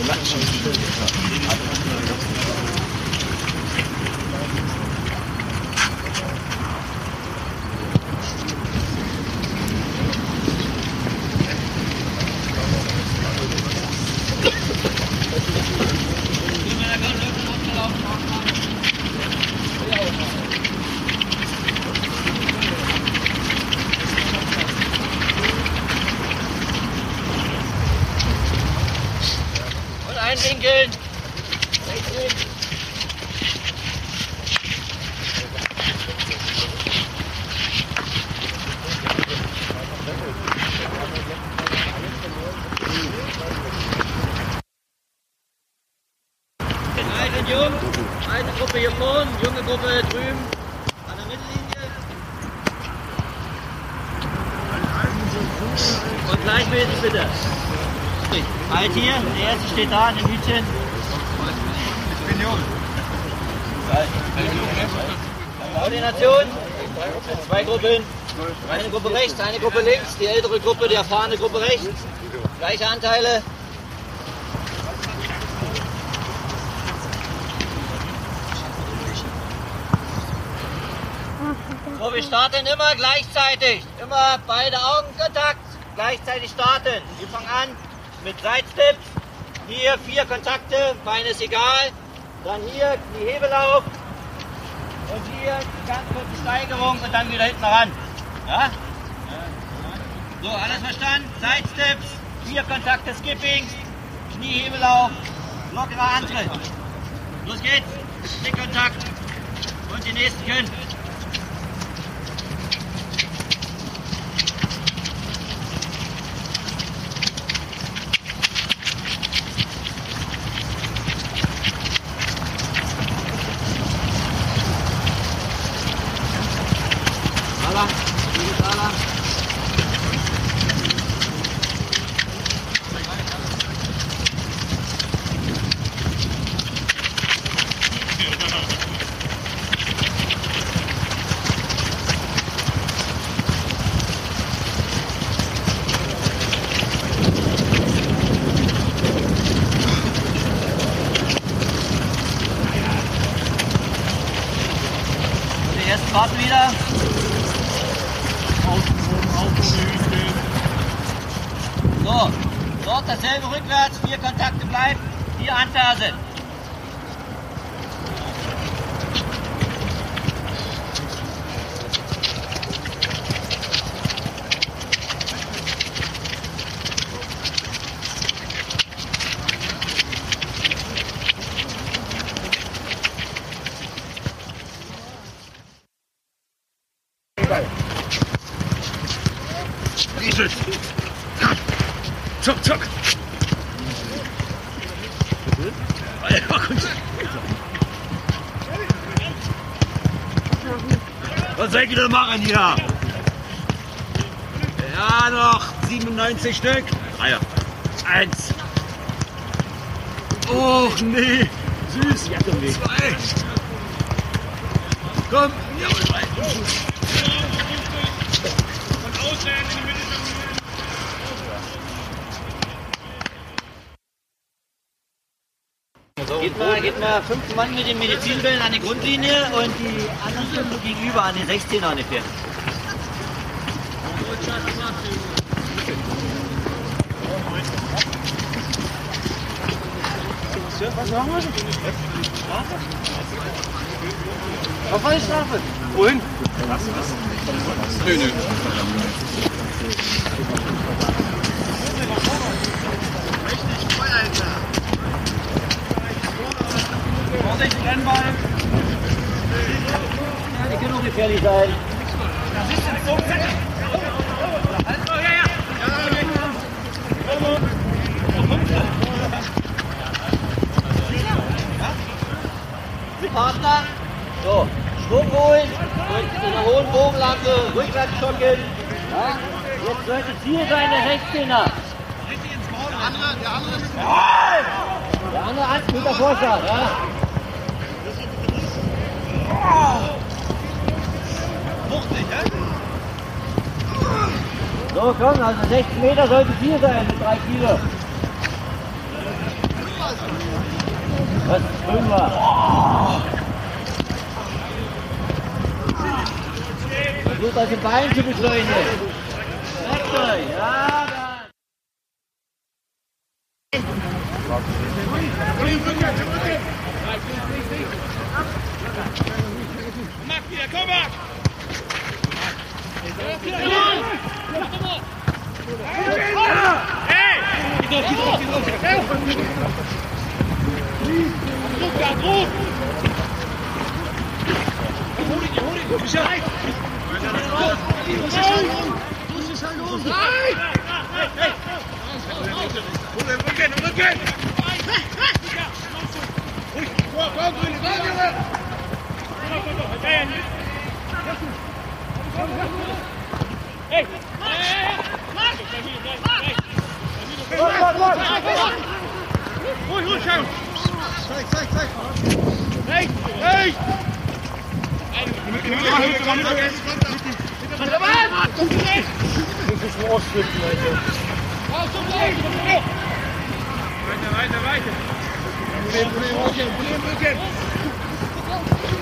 Und einwinkeln. Rechts hin. Alt und jung. Alte Gruppe hier vorne, junge Gruppe drüben an der Mittellinie. Und gleichmäßig bitte. Halt hier, der erste steht da in dem Hütchen. Ich bin jung. Koordination. Zwei Gruppen. Eine Gruppe rechts, eine Gruppe links. Die ältere Gruppe, die erfahrene Gruppe rechts. Gleiche Anteile. So, wir starten immer gleichzeitig. Immer beide Augenkontakt. Gleichzeitig starten. Wir fangen an mit Sidesteps. Hier vier Kontakte, Beine ist egal. Dann hier die Hebelauf. Und hier die ganz kurze Steigerung und dann wieder hinten ran. Ja? So, alles verstanden? Sidesteps, vier Kontakte Skippings, Kniehebelauf, lockerer Antritt. Los geht's. Stickkontakt. Und die nächsten können. Ersten warten wieder. So, dort dasselbe rückwärts, vier Kontakte bleiben, vier Anfersen. Zack, zack. Was soll ich denn machen hier? Ja, noch 97 Stück. Dreier. Eins. Oh, nee. Süß. Zwei. Komm. Jawohl, Geht mal, geht mal fünf Mann mit den Medizinbällen an die Grundlinie und die anderen fünf gegenüber an den 16er ungefähr. Was machen wir? Auf eine Strafe. Wohin? Nö, nö. Vorsicht, Rennball. Ja, die können auch gefährlich sein. Partner, so, Schwung holen in der hohen Bogenlampe rückwärts schocken. Ja? Jetzt sollte Ziel sein, der 16er. Der andere, der andere ist Der andere 8 Meter Vorschlag, ja? Wuchtig, hä? So, komm, also 6 Meter sollte viel sein mit 3 Kilo. Das ist schön war. Versucht euch den Bein zu beschleunigen. Merkt ja. dann. Kom maar! Hey! Geht auf, geht auf, geht auf! Hey! Druck da, Druck! Hol ihn, hol ihn! Du bist ja rein! Du bist ja rein! Du bist ja rein! Du bist ja rein! Hey! Hey! Hey! Rücken, Rücken! Hey! Weiter, weiter, weiter. Problem, Problem,